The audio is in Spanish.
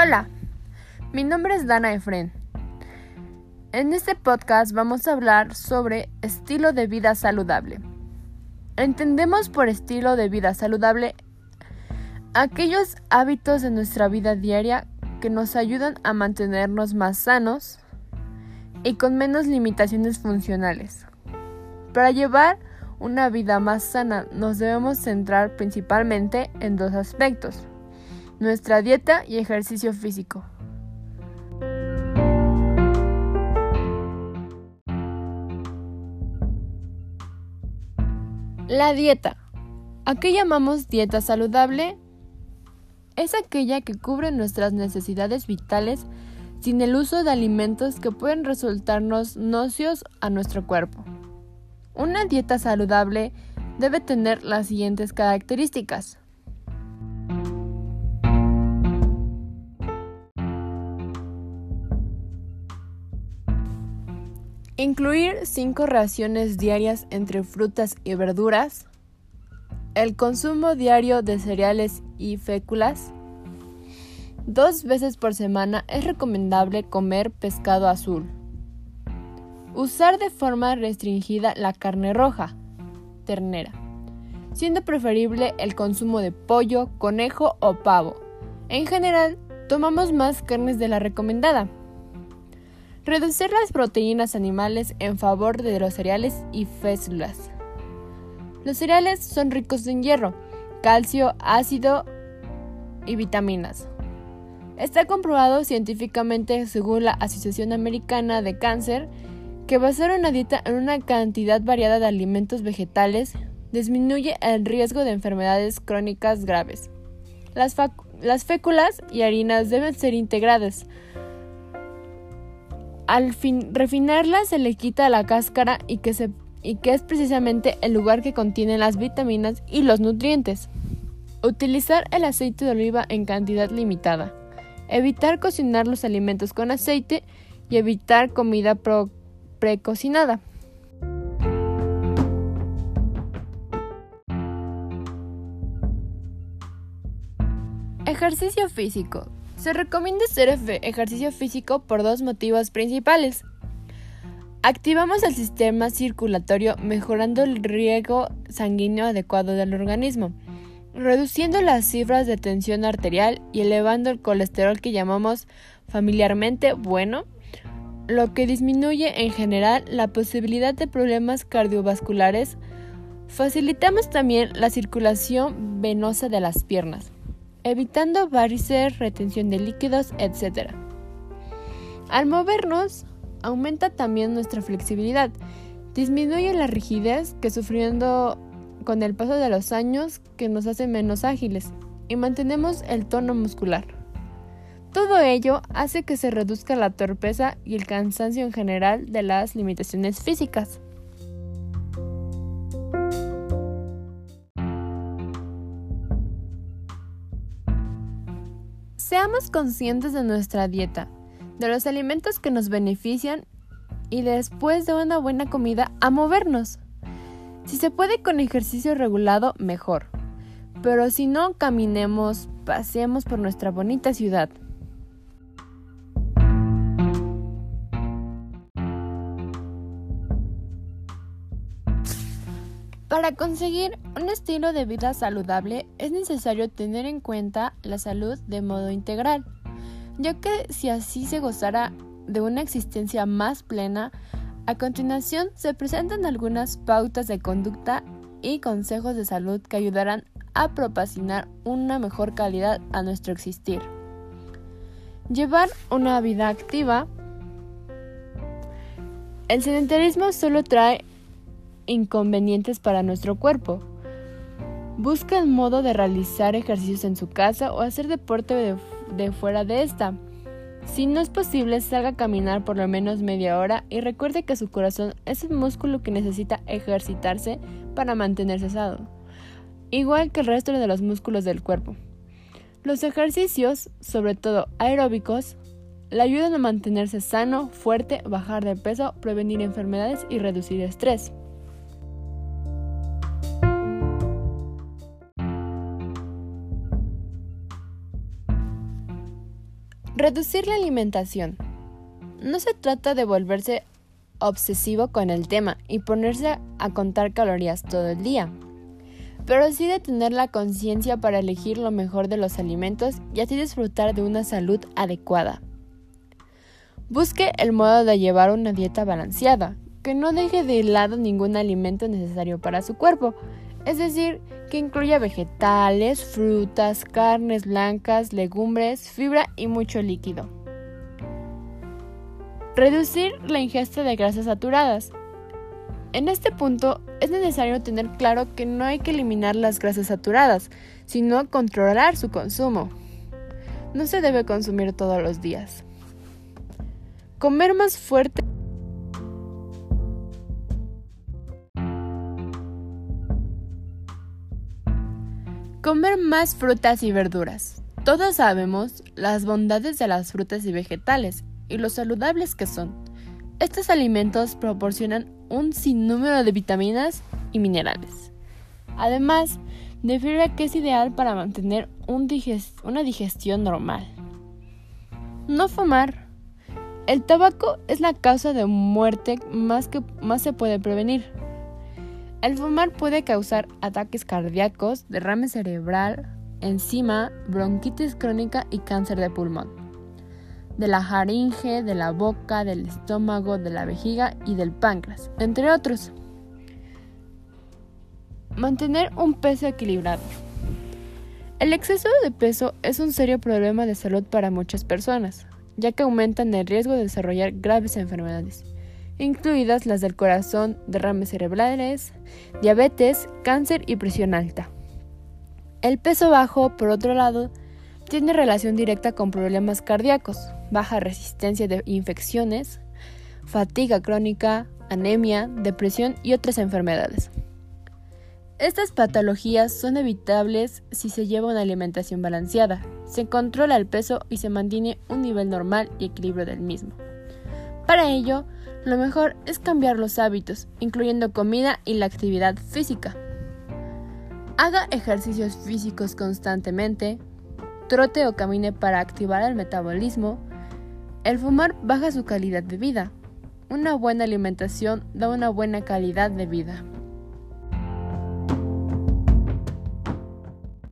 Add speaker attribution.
Speaker 1: Hola, mi nombre es Dana Efren. En este podcast vamos a hablar sobre estilo de vida saludable. Entendemos por estilo de vida saludable aquellos hábitos de nuestra vida diaria que nos ayudan a mantenernos más sanos y con menos limitaciones funcionales. Para llevar una vida más sana nos debemos centrar principalmente en dos aspectos nuestra dieta y ejercicio físico. La dieta. ¿A qué llamamos dieta saludable? Es aquella que cubre nuestras necesidades vitales sin el uso de alimentos que pueden resultarnos nocios a nuestro cuerpo. Una dieta saludable debe tener las siguientes características. Incluir 5 raciones diarias entre frutas y verduras. El consumo diario de cereales y féculas. Dos veces por semana es recomendable comer pescado azul. Usar de forma restringida la carne roja, ternera, siendo preferible el consumo de pollo, conejo o pavo. En general, tomamos más carnes de la recomendada. Reducir las proteínas animales en favor de los cereales y féculas. Los cereales son ricos en hierro, calcio, ácido y vitaminas. Está comprobado científicamente según la Asociación Americana de Cáncer que basar una dieta en una cantidad variada de alimentos vegetales disminuye el riesgo de enfermedades crónicas graves. Las, las féculas y harinas deben ser integradas al fin, refinarla se le quita la cáscara y que, se, y que es precisamente el lugar que contiene las vitaminas y los nutrientes. Utilizar el aceite de oliva en cantidad limitada. Evitar cocinar los alimentos con aceite y evitar comida precocinada. Ejercicio físico. Se recomienda hacer ejercicio físico por dos motivos principales. Activamos el sistema circulatorio mejorando el riego sanguíneo adecuado del organismo, reduciendo las cifras de tensión arterial y elevando el colesterol que llamamos familiarmente bueno, lo que disminuye en general la posibilidad de problemas cardiovasculares. Facilitamos también la circulación venosa de las piernas evitando varices, retención de líquidos, etc. Al movernos, aumenta también nuestra flexibilidad, disminuye la rigidez que sufriendo con el paso de los años que nos hace menos ágiles y mantenemos el tono muscular. Todo ello hace que se reduzca la torpeza y el cansancio en general de las limitaciones físicas. Seamos conscientes de nuestra dieta, de los alimentos que nos benefician y después de una buena comida a movernos. Si se puede con ejercicio regulado, mejor. Pero si no, caminemos, paseemos por nuestra bonita ciudad. Para conseguir un estilo de vida saludable es necesario tener en cuenta la salud de modo integral, ya que si así se gozara de una existencia más plena, a continuación se presentan algunas pautas de conducta y consejos de salud que ayudarán a proporcionar una mejor calidad a nuestro existir. Llevar una vida activa. El sedentarismo solo trae inconvenientes para nuestro cuerpo. Busca el modo de realizar ejercicios en su casa o hacer deporte de, fuera de esta. Si no es posible, salga a caminar por lo menos media hora y recuerde que su corazón es el músculo que necesita ejercitarse para mantenerse sano, igual que el resto de los músculos del cuerpo. Los ejercicios, sobre todo aeróbicos, le ayudan a mantenerse sano, fuerte, bajar de peso, prevenir enfermedades y reducir estrés. Reducir la alimentación. No se trata de volverse obsesivo con el tema y ponerse a contar calorías todo el día, pero sí de tener la conciencia para elegir lo mejor de los alimentos y así disfrutar de una salud adecuada. Busque el modo de llevar una dieta balanceada, que no deje de lado ningún alimento necesario para su cuerpo, es decir, que incluya vegetales, frutas, carnes blancas, legumbres, fibra y mucho líquido. Reducir la ingesta de grasas saturadas. En este punto es necesario tener claro que no hay que eliminar las grasas saturadas, sino controlar su consumo. No se debe consumir todos los días. Comer más fuerte. Comer más frutas y verduras. Todos sabemos las bondades de las frutas y vegetales y lo saludables que son. Estos alimentos proporcionan un sinnúmero de vitaminas y minerales. Además, de fibra que es ideal para mantener una digestión normal. No fumar. El tabaco es la causa de muerte más que más se puede prevenir. El fumar puede causar ataques cardíacos, derrame cerebral, enzima, bronquitis crónica y cáncer de pulmón. De la faringe, de la boca, del estómago, de la vejiga y del páncreas, entre otros. Mantener un peso equilibrado. El exceso de peso es un serio problema de salud para muchas personas ya que aumentan el riesgo de desarrollar graves enfermedades, incluidas las del corazón, derrames cerebrales, diabetes, cáncer y presión alta. El peso bajo, por otro lado, tiene relación directa con problemas cardíacos, baja resistencia de infecciones, fatiga crónica, anemia, depresión y otras enfermedades. Estas patologías son evitables si se lleva una alimentación balanceada, se controla el peso y se mantiene un nivel normal y equilibrio del mismo. Para ello, lo mejor es cambiar los hábitos, incluyendo comida y la actividad física. Haga ejercicios físicos constantemente, trote o camine para activar el metabolismo. El fumar baja su calidad de vida. Una buena alimentación da una buena calidad de vida.